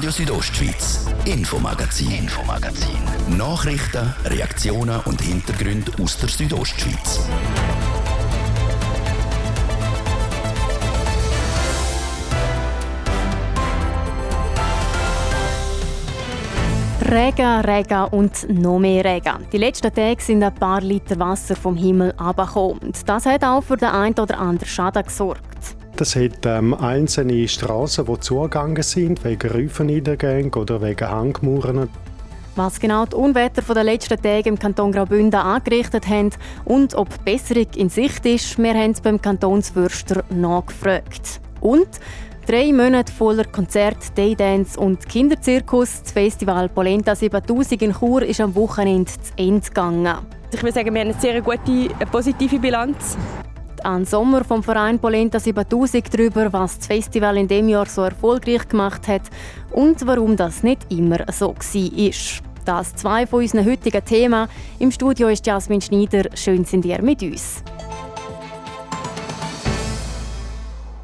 Radio Südostschweiz, Infomagazin, Infomagazin. Nachrichten, Reaktionen und Hintergründe aus der Südostschweiz. Regen, Regen und noch mehr Regen. Die letzten Tage sind ein paar Liter Wasser vom Himmel abgekommen. Das hat auch für den einen oder anderen Schaden gesorgt. Das hat ähm, einzelne Straßen, die zugegangen sind, wegen Rüfenniedergängen oder wegen Hangmauern. Was genau die Unwetter der letzten Tage im Kanton Graubünden angerichtet haben und ob Besserung in Sicht ist, wir haben beim Kantonswürster nachgefragt. Und Drei Monate voller Konzert, Daydance und Kinderzirkus. Das Festival Polenta 7000 in Chur ist am Wochenende zu Ende gegangen. Ich würde sagen, wir haben eine sehr gute, eine positive Bilanz. An Sommer vom Verein Polenta 7000 darüber, was das Festival in dem Jahr so erfolgreich gemacht hat und warum das nicht immer so war. Das zwei von unseren heutigen Themen. Im Studio ist Jasmin Schneider. Schön sind ihr mit uns.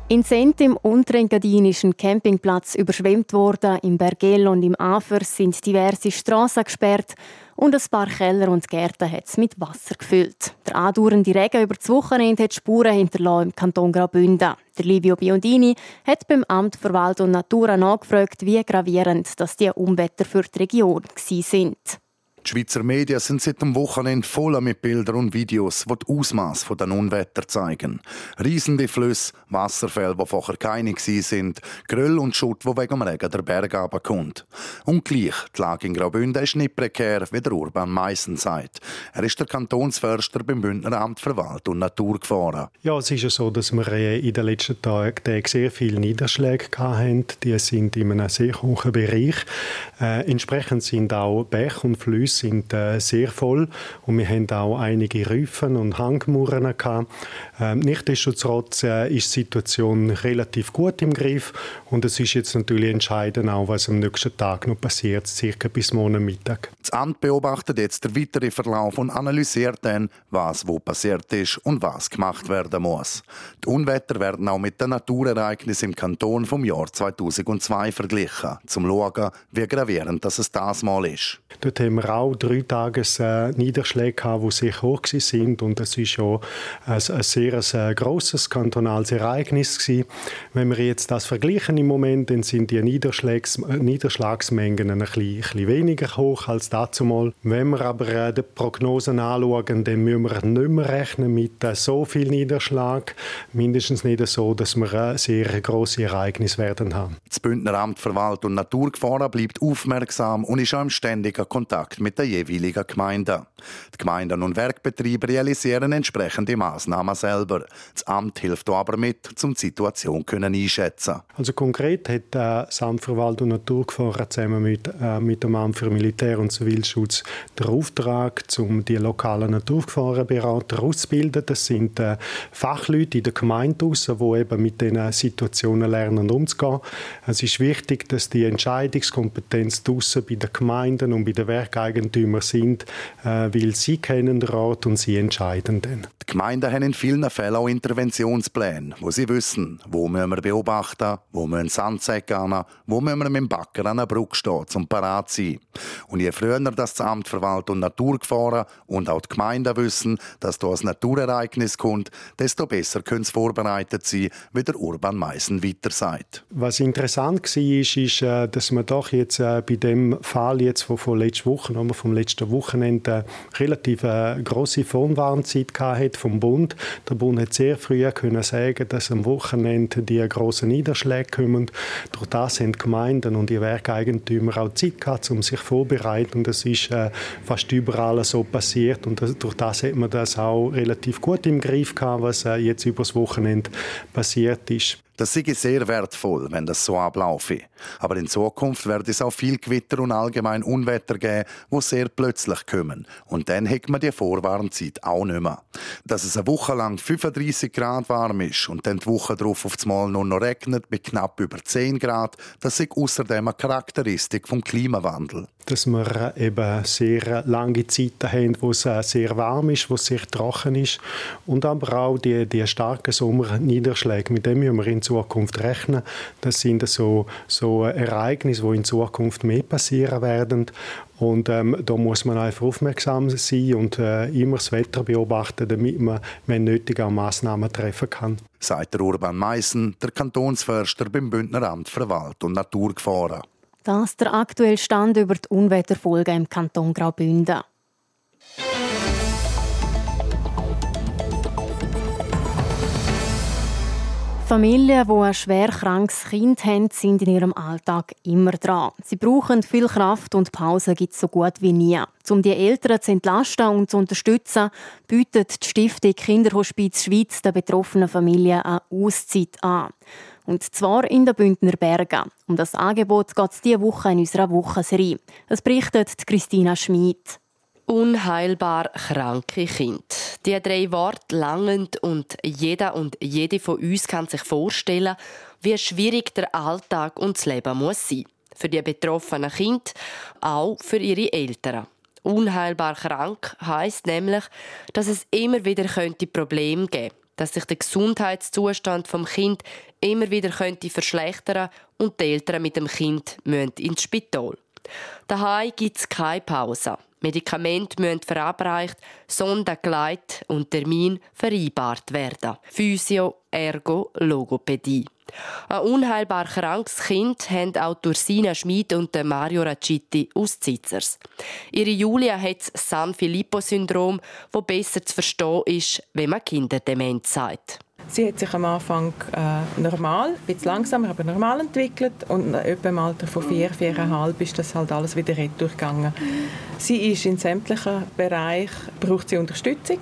In Sent im unterengadinischen Campingplatz überschwemmt worden, im Bergell und im Afer sind diverse Straßen gesperrt und ein paar Keller und Gärten hat es mit Wasser gefüllt. Der andauernde Regen über das Wochenende hat Spuren hinterlassen im Kanton Graubünden. Der Livio Biondini hat beim Amt für Wald und Natur nachgefragt, wie gravierend dass die Umwetter für die Region sind. Die Schweizer Medien sind seit dem Wochenende voller mit Bildern und Videos, die das Ausmaß der Unwetter zeigen. Riesende Flüsse, Wasserfälle, die vorher keine sind, Gröll und Schutt, wo wegen dem Regen der Berg kommt. Und gleich, die Lage in Graubünden ist nicht prekär, wie der Urban Meissen sagt. Er ist der Kantonsförster beim Bündneramt für Wald und Natur gefahren. Ja, es ist ja so, dass wir äh, in den letzten Tagen sehr viele Niederschläge hatten. Die sind in einem sehr hohen Bereich. Äh, entsprechend sind auch Bäche und Flüsse sind äh, sehr voll und wir haben auch einige Rüfen und Hangmauern gehabt. Ähm, Nichtsdestotrotz äh, ist die Situation relativ gut im Griff und es ist jetzt natürlich entscheidend auch, was am nächsten Tag noch passiert, circa bis morgen Mittag. Das Amt beobachtet jetzt den weiteren Verlauf und analysiert dann, was wo passiert ist und was gemacht werden muss. Die Unwetter werden auch mit den Naturereignissen im Kanton vom Jahr 2002 verglichen, zum zu schauen, wie gravierend das es das mal ist. Dort haben wir auch drei Tages äh, Niederschläge gehabt, die sehr hoch sind und es ist ja ein, ein sehr ein, grosses kantonales Ereignis gewesen. Wenn wir jetzt das vergleichen im Moment, dann sind die Niederschlags, äh, Niederschlagsmengen ein bisschen, ein bisschen weniger hoch als dazu mal. Wenn wir aber äh, die Prognosen anschauen, dann müssen wir nicht mehr rechnen mit äh, so viel Niederschlag, mindestens nicht so, dass wir äh, sehr große Ereignisse werden haben. Das Bündneramt für Wald und Naturgefahren bleibt aufmerksam und ist auch im ständigen Kontakt mit der jeweiligen Gemeinde. Die Gemeinden und Werkbetriebe realisieren entsprechende Maßnahmen selber. Das Amt hilft aber mit, um die Situation einschätzen Also konkret hat das Amt für Wald und Naturgefahren zusammen mit, äh, mit dem Amt für Militär- und Zivilschutz den Auftrag, um die lokalen Naturgefahrenberater auszubilden. Das sind äh, Fachleute in der Gemeinde, die eben mit diesen Situationen lernen umzugehen. Es ist wichtig, dass die Entscheidungskompetenz draussen bei den Gemeinden und bei den Werkeigentümern sind, äh, weil sie kennen den Rat und sie entscheiden dann. Die Gemeinden haben in vielen Fällen auch Interventionspläne, wo sie wissen, wo müssen wir beobachten, wo müssen Sandsäcke an, wo müssen wir mit dem Backer an der Brücke stehen, zum parat sein. Und je früher das Amt Wald und Natur gefahren und auch die Gemeinden wissen, dass da ein Naturereignis kommt, desto besser können sie vorbereitet sein, wie der Urban Meissen weiter sagt. Was interessant war, ist, ist, äh, dass man doch jetzt äh, bei dem Fall jetzt von, von letzter Woche, vom letzten Wochenende, relativ äh, große Vorwarnzeit hat vom Bund. Der Bund hat sehr früh können sagen, dass am Wochenende die großen Niederschläge kommen. Durch das haben Gemeinden und die Werkeigentümer auch Zeit gehabt, um sich vorzubereiten. Das ist äh, fast überall so passiert. Und durch das hat man das auch relativ gut im Griff gehabt, was äh, jetzt übers Wochenende passiert ist. Das sei sehr wertvoll, wenn das so ablaufe. Aber in Zukunft wird es auch viel Gewitter und allgemein Unwetter geben, wo sehr plötzlich kommen. Und dann hat man die Vorwarnzeit auch nicht mehr. Dass es eine Woche lang 35 Grad warm ist und dann die Woche darauf auf Mal nur noch regnet mit knapp über 10 Grad, das ist außerdem eine Charakteristik vom Klimawandel. Dass wir eben sehr lange Zeiten haben, wo es sehr warm ist, wo es sehr trocken ist und aber auch die, die starken Sommerniederschläge, mit denen müssen wir in Zukunft rechnen. Das sind so, so Ereignisse, die in Zukunft mehr passieren werden und ähm, da muss man einfach aufmerksam sein und äh, immer das Wetter beobachten, damit man, wenn nötig, auch Massnahmen treffen kann. Sagt der Urban Meissen, der Kantonsförster beim Bündneramt für Wald- und Naturgefahren. Das ist der aktuelle Stand über die Unwetterfolgen im Kanton Graubünden. Familien, die ein schwer krankes Kind haben, sind in ihrem Alltag immer dran. Sie brauchen viel Kraft und Pause gibt es so gut wie nie. Um die Eltern zu entlasten und zu unterstützen, bietet die Stiftung Kinderhospiz Schweiz den betroffenen Familien eine Auszeit an. Und zwar in den Bündner Bergen. Um das Angebot geht es diese Woche in unserer Wochenserie. Das berichtet Christina Schmid. Unheilbar kranke Kind. Die drei Worte langen und jeder und jede von uns kann sich vorstellen, wie schwierig der Alltag und das Leben muss sein. Für die betroffenen Kinder, auch für ihre Eltern. Unheilbar krank heißt nämlich, dass es immer wieder könnte Probleme geben, dass sich der Gesundheitszustand vom Kind immer wieder könnte verschlechtern und die Eltern mit dem Kind müssen ins Spital. Daheim gibt es keine Pause. Medikamente müssen verabreicht, Sonden und Termin vereinbart werden. Physio, Ergo, Logopädie. Ein unheilbar krankes Kind haben auch Ursina Schmid und Mario Raccitti aus Zitzers. Ihre Julia hat das San Filippo-Syndrom, das besser zu verstehen ist, wenn man Kinderdemenz sagt. Sie hat sich am Anfang äh, normal, ein bisschen langsamer, aber normal entwickelt und etwa im Alter von vier, viereinhalb ist das halt alles wieder durchgegangen. Sie ist in sämtlichen Bereichen, braucht sie Unterstützung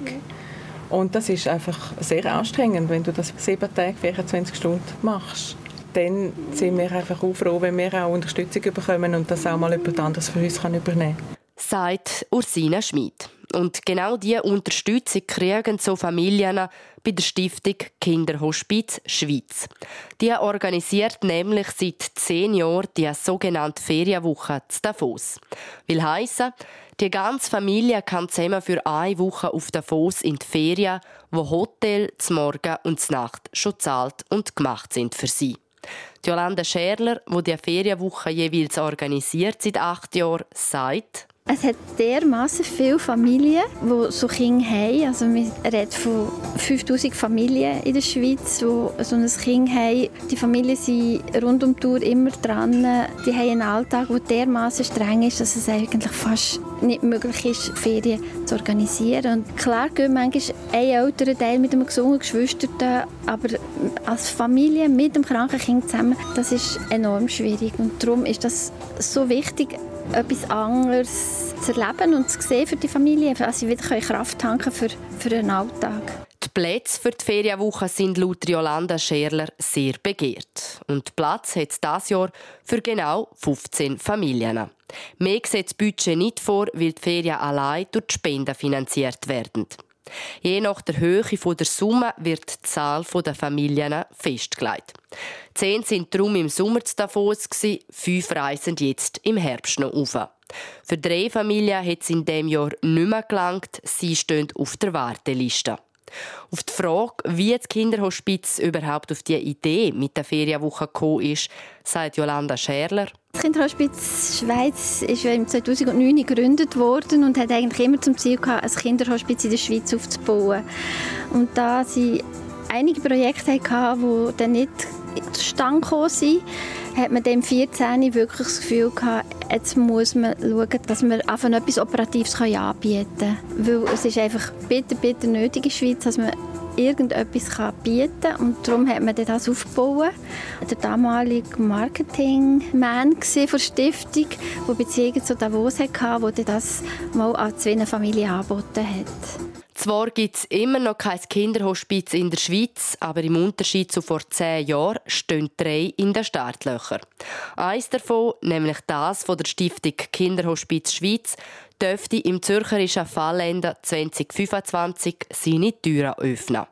und das ist einfach sehr anstrengend, wenn du das sieben Tage, 24 Stunden machst. Dann sind wir einfach auch froh, wenn wir auch Unterstützung bekommen und das auch mal jemand anderes für uns übernehmen kann. Sagt Ursina Schmid. Und genau diese Unterstützung kriegen so Familien bei der Stiftung Kinderhospiz Schweiz. Die organisiert nämlich seit zehn Jahren die sogenannte Ferienwoche zu Davos. Will heißen, die ganze Familie kann zusammen für eine Woche auf Davos in die Ferien, wo Hotel, zum Morgen und zur Nacht schon zahlt und gemacht sind für sie. Jolanda Scherler, die die Ferienwoche jeweils organisiert seit acht Jahren, sagt, es hat dermaßen viele Familien, die so Kinder haben. Also wir reden von 5000 Familien in der Schweiz, die so ein Kind haben. Die Familien sind rund um die Tour immer dran. Die haben einen Alltag, der dermaßen streng ist, dass es eigentlich fast nicht möglich ist, Ferien zu organisieren. Und klar gehen manchmal ein älterer Teil mit einem gesunden Geschwisterten, aber als Familie mit dem kranken Kind zusammen, das ist enorm schwierig. Und darum ist das so wichtig, etwas anderes zu erleben und zu sehen für die Familie, dass sie wieder Kraft tanken für, für den Alltag. Die Plätze für die Ferienwoche sind laut Jolanda Scherler sehr begehrt. Und Platz hat es dieses Jahr für genau 15 Familien. Mehr sieht das Budget nicht vor, weil die Ferien allein durch die Spenden finanziert werden. Je nach der Höhe der Summe wird die Zahl der Familien festgelegt. Zehn sind darum im Sommer zu Davos, fünf reisen jetzt im Herbst noch auf. Für drei Familien hat es in diesem Jahr nicht mehr gelangt, sie stehen auf der Warteliste. Auf die Frage, wie das Kinderhospiz überhaupt auf die Idee mit der Ferienwoche gekommen ist, sagt Jolanda Scherler. Das Kinderhospiz Schweiz ist 2009 gegründet worden und hat eigentlich immer zum Ziel gehabt, ein Kinderhospiz in der Schweiz aufzubauen. Und da sie einige Projekte hatten, die dann nicht zustande gekommen sind, hat man dem 14 wirklich das Gefühl gehabt, jetzt muss man schauen, dass man einfach etwas Operatives anbieten kann. Weil es ist einfach bitter, bitter nötig in der Schweiz, dass man irgendetwas bieten kann. Und darum hat man das aufgebaut. Der damalige Marketingman der Stiftung, der Beziehungen zu Davos hatte, der das mal an zwei Familien angeboten hat. Zwar gibt es immer noch kein Kinderhospiz in der Schweiz, aber im Unterschied zu vor zehn Jahren stehen drei in den Startlöchern. Eines davon, nämlich das von der Stiftung Kinderhospiz Schweiz, dürfte im zürcherischen Fallende 2025 seine Türen öffnen.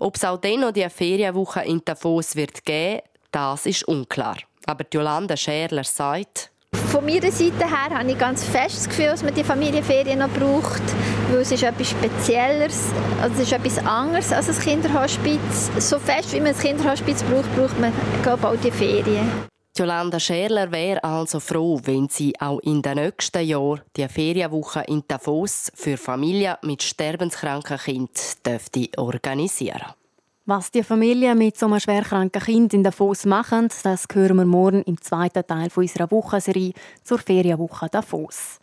Ob es auch dann noch die Ferienwoche in Davos wird geben, das ist unklar. Aber Jolanda Scherler sagt, Von meiner Seite her habe ich ganz fest das Gefühl, dass man die Familienferien noch braucht, weil es ist etwas Spezielleres, also es ist etwas anderes als ein Kinderhospiz. So fest, wie man ein Kinderhospiz braucht, braucht man glaube auch die Ferien. Jolanda Scherler wäre also froh, wenn sie auch in den nächsten Jahren die Ferienwoche in Davos für Familien mit sterbenskranken Kindern organisieren dürfte. Was die Familien mit so einem schwerkranken Kind in Davos machen, das hören wir morgen im zweiten Teil unserer Wochenserie zur Ferienwoche Davos.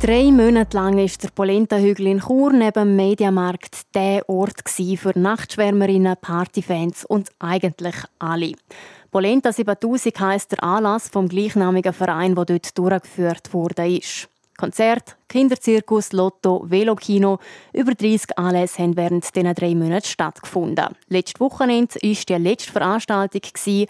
Drei Monate lang war der Polenta-Hügel in Chur neben dem Mediamarkt der Ort für Nachtschwärmerinnen, Partyfans und eigentlich alle. Polenta 7000 heisst der Anlass vom gleichnamigen Verein, der dort durchgeführt wurde. Konzert, Kinderzirkus, Lotto, Velokino. Über 30 Anlässe haben während diesen drei Monaten stattgefunden. Letztes Wochenende war die letzte Veranstaltung, der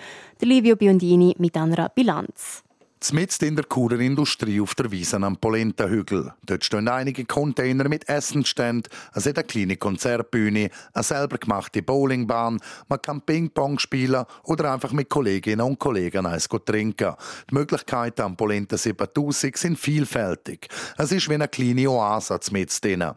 Livio Biondini mit einer Bilanz. Mitten in der Churer Industrie auf der Wiese am Polenta-Hügel. Dort stehen einige Container mit Essensständen, es hat eine kleine Konzertbühne, eine selber gemachte Bowlingbahn, man kann Ping-Pong spielen oder einfach mit Kolleginnen und Kollegen eins trinken. Die Möglichkeiten am Polenta 7000 sind vielfältig. Es ist wie eine kleine Oase mit drin.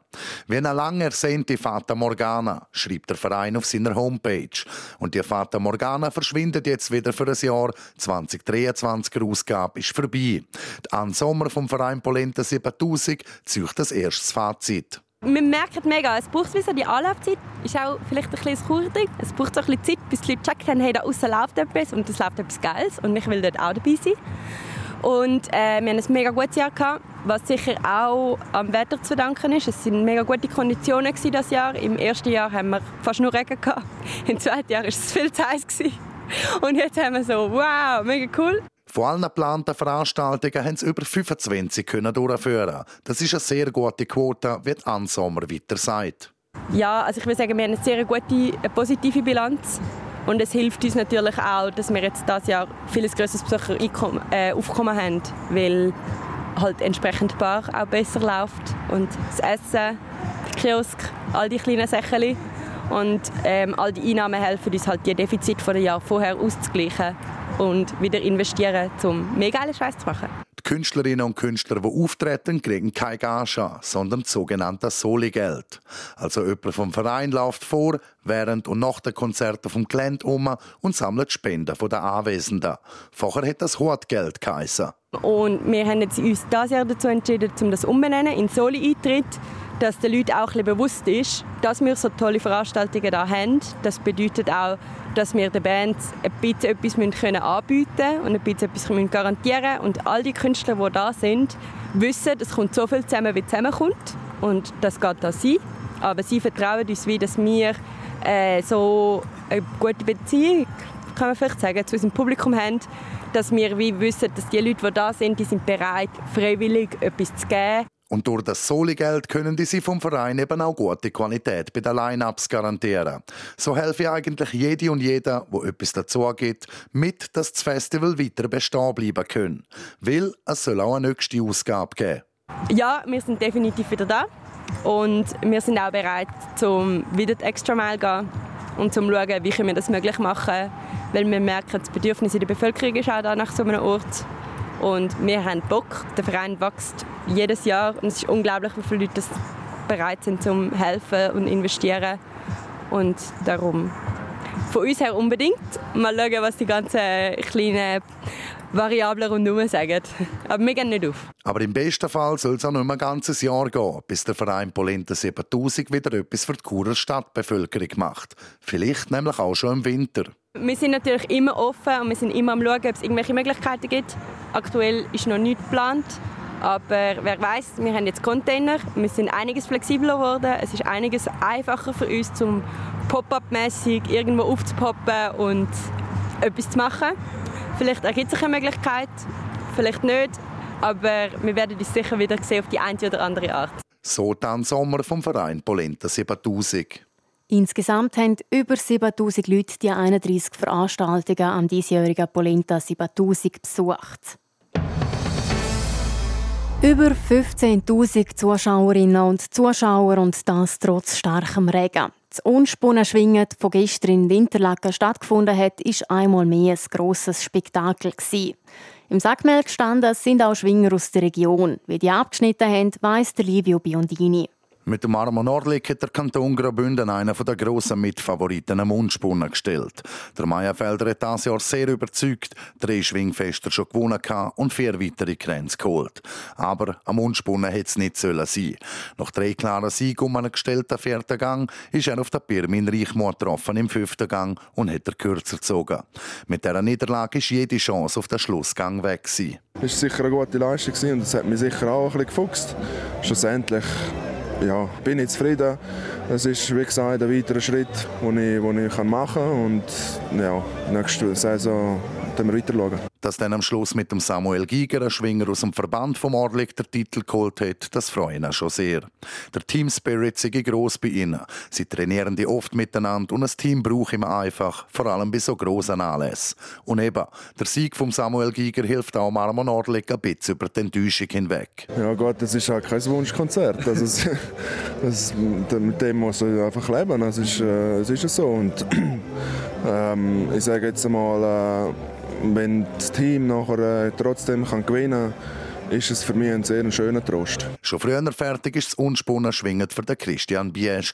Wie eine lang ersehnte Fata Morgana, schreibt der Verein auf seiner Homepage. Und die Fata Morgana verschwindet jetzt wieder für ein Jahr 2023 Ausgabe ist vorbei. An Sommer vom Verein Polenta 7000 zieht das erste Fazit. Wir merken mega, es braucht so die Anlaufzeit. Ist auch vielleicht ein bisschen kurdig. Es braucht so ein bisschen Zeit, bis die Leute checken haben, hey, da außen läuft etwas und es läuft etwas Geiles und ich will dort auch dabei sein. Und äh, wir haben ein mega gutes Jahr gehabt, was sicher auch am Wetter zu verdanken ist. Es waren mega gute Konditionen das Jahr. Im ersten Jahr haben wir fast nur Regen gehabt. Im zweiten Jahr war es viel zu heiß Und jetzt haben wir so, wow, mega cool. Von allen geplanten Veranstaltungen haben sie über 25 können durchführen. Das ist eine sehr gute Quote, wie Ann Sommer weiter sagt. Ja, also ich würde sagen, wir haben eine sehr gute, eine positive Bilanz. Und es hilft uns natürlich auch, dass wir jetzt dieses Jahr vieles größeres Besucheraufkommen äh, haben, weil halt entsprechend die Bar auch besser läuft und das Essen, der Kiosk, all die kleinen Sachen. Und ähm, all die Einnahmen helfen uns halt die Defizite von Jahr vorher auszugleichen und wieder investieren, um mehr geile Scheiß zu machen. Die Künstlerinnen und Künstler, die auftreten, kriegen kein Gage, sondern das sogenannte Soli-Geld. Also jemand vom Verein läuft vor, während und nach den Konzerten vom Gelände um und sammelt Spenden von den Anwesenden. Vorher hat das Hortgeld geheissen. Und wir haben uns dieses Jahr dazu entschieden, um das umbenennen in Soli-Eintritt dass den Leuten auch ein bewusst ist, dass wir so tolle Veranstaltungen hier haben. Das bedeutet auch, dass wir den Bands ein bisschen etwas können anbieten können und ein bisschen etwas garantieren müssen. Und all die Künstler, die da sind, wissen, es kommt so viel zusammen, wie zusammenkommt. Und das geht da sein. Aber sie vertrauen uns, wie, dass wir äh, so eine gute Beziehung kann man vielleicht sagen, zu unserem Publikum haben, dass wir wie wissen, dass die Leute, die da sind, die sind bereit, freiwillig etwas zu geben. Und durch das Soli-Geld können die sie vom Verein eben auch gute Qualität bei den Line-Ups garantieren. So helfe eigentlich jede und jeder, wo etwas dazu gibt, mit, dass das Festival weiter bestehen bleiben kann. Weil es soll auch eine nächste Ausgabe geben. Ja, wir sind definitiv wieder da. Und wir sind auch bereit, zum wieder extra Mal gehen und zu schauen, wie wir das möglich machen können. Weil wir merken, das Bedürfnis in der Bevölkerung ist auch da nach so einem Ort. Und wir haben Bock. Der Verein wächst jedes Jahr und es ist unglaublich, wie viele Leute bereit sind zum helfen und investieren. Und darum von uns her unbedingt. Mal schauen, was die ganzen kleinen Variablen rundherum sagen. Aber wir gehen nicht auf. Aber im besten Fall soll es auch noch ein ganzes Jahr gehen, bis der Verein Polenta 7000 wieder etwas für die Churer Stadtbevölkerung macht. Vielleicht nämlich auch schon im Winter. Wir sind natürlich immer offen und wir sind immer am schauen, ob es irgendwelche Möglichkeiten gibt. Aktuell ist noch nichts geplant. Aber wer weiß, wir haben jetzt Container, wir sind einiges flexibler geworden, es ist einiges einfacher für uns, zum Pop-up-mäßig irgendwo aufzupoppen und etwas zu machen. Vielleicht ergibt sich eine Möglichkeit, vielleicht nicht, aber wir werden uns sicher wieder sehen auf die eine oder andere Art. So dann Sommer vom Verein Polenta 7000. Insgesamt haben über 7000 Leute die 31 Veranstaltungen am diesjährigen Polenta 7000 besucht. Über 15.000 Zuschauerinnen und Zuschauer und das trotz starkem Regen. Das Unspunnen-Schwingen von gestern in Winterlaken stattgefunden hat, ist einmal mehr ein grosses Spektakel. Im Sackmehl gestanden sind auch Schwinger aus der Region. Wie die abgeschnitten haben, weiss Livio Biondini. Mit dem Armo Nordlik hat der Kanton Graubünden einen der grossen Mitfavoriten am Mundspunnen gestellt. Der Meierfelder hat dieses Jahr sehr überzeugt, drei Schwingfester schon gewonnen und vier weitere Grenzen geholt. Aber am Mundspunnen hätte es nicht sollen sein. Nach drei klaren Siegen um einen gestellten vierten Gang ist er auf der Pirmin Reichmoor getroffen im fünften Gang und hat er kürzer gezogen. Mit dieser Niederlage ist jede Chance auf den Schlussgang weg gewesen. Es war sicher eine gute Leistung und das hat mich sicher auch ein bisschen gefuchst. Schlussendlich ja, bin ich zufrieden. Es ist, wie gesagt, ein weiterer Schritt, den ich, den ich machen kann. Und ja, nächste Saison dann wir weiter schauen. Dass dann am Schluss mit dem Samuel Giger ein Schwinger aus dem Verband vom Orlik der Titel geholt hat, das freut ihn schon sehr. Der Team Spirit sei gross bei ihnen. Sie trainieren die oft miteinander und ein Team braucht immer einfach, vor allem bei so grossen Anlässen. Und eben, der Sieg vom Samuel Giger hilft auch Marmon Orlik ein bisschen über die Enttäuschung hinweg. Ja Gott, das ist halt kein Wunschkonzert. Also, das, das, mit dem muss man einfach leben. Das ist, äh, das ist so. Und ähm, ich sage jetzt mal, äh, wenn das Team nachher äh, trotzdem kann gewinnen kann, ist es für mich ein sehr schöner Trost. Schon früher fertig ist das Unspunnen schwingend für den Christian Biesch.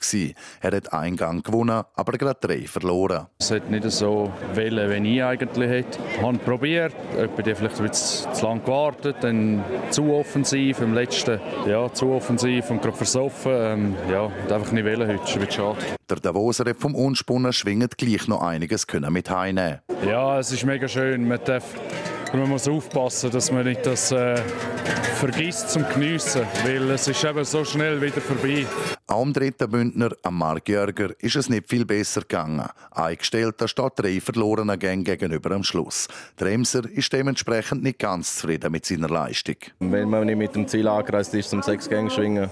Er hat einen Gang gewonnen, aber gerade drei verloren. Es hat nicht so wählen, wie ich eigentlich hätte. Ich habe probiert, jemand vielleicht ein bisschen zu lange gewartet, dann zu offensiv, im letzten ja, zu offensiv und gerade versoffen. Ähm, ja, und einfach nicht wählen heute, ist ein schade. Der Davoser hat vom Unspunnen schwingend gleich noch einiges können mit heimnehmen. Ja, es ist mega schön. Man darf man muss aufpassen, dass man nicht das äh, vergisst zum Geniessen, weil es ist eben so schnell wieder vorbei. Auch am dritten Bündner, am Mark Jörger, ist es nicht viel besser gegangen. Eingestellt steht drei verlorene Gänge gegenüber am Schluss. Der Emser ist dementsprechend nicht ganz zufrieden mit seiner Leistung. Wenn man nicht mit dem Ziel angereist ist, zum sechs Gänge schwingen,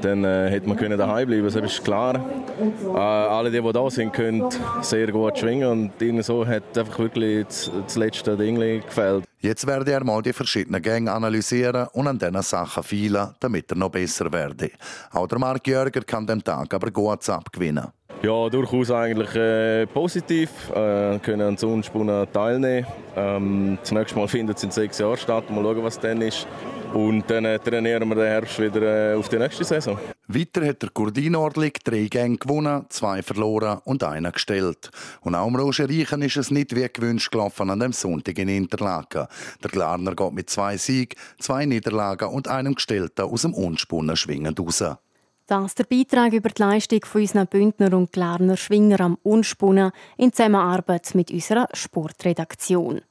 dann äh, hätte man können daheim bleiben. Das ist klar. Äh, alle, die, die da sind, können sehr gut schwingen und so hat einfach wirklich das, das letzte Ding gefällt. Jetzt werde er mal die verschiedenen Gänge analysieren und an diesen Sachen feilen, damit er noch besser werde. Auch der Mark Jörger kann den Tag aber gut abgewinnen. Ja, durchaus eigentlich äh, positiv. Äh, können an Sonnenspunnen teilnehmen. Ähm, zunächst mal findet es in sechs Jahren statt. Mal schauen, was dann ist. Und dann äh, trainieren wir den Herbst wieder äh, auf die nächste Saison. Weiter hat der Kurdin Ordlik drei Gänge gewonnen, zwei verloren und einen gestellt. Und auch im Roger Reichen ist es nicht wie gewünscht gelaufen an dem Sonntag in Interlaken. Der Glarner geht mit zwei Siegen, zwei Niederlagen und einem Gestellten aus dem Unspunnen schwingend raus. Das ist der Beitrag über die Leistung von unseren Bündner und Glarner Schwinger am Unspunnen in Zusammenarbeit mit unserer Sportredaktion.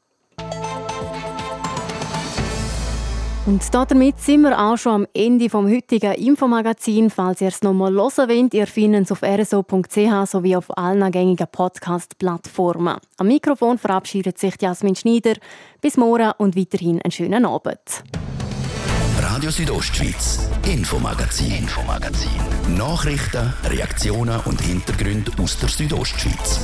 Und damit sind wir auch schon am Ende vom heutigen Infomagazin. Falls ihr es nochmal hören wollt, ihr findet es auf rso.ch sowie auf allen gängigen Podcast-Plattformen. Am Mikrofon verabschiedet sich Jasmin Schneider. Bis morgen und weiterhin einen schönen Abend. Radio Südostschweiz, Infomagazin, Infomagazin. Nachrichten, Reaktionen und Hintergründe aus der Südostschweiz.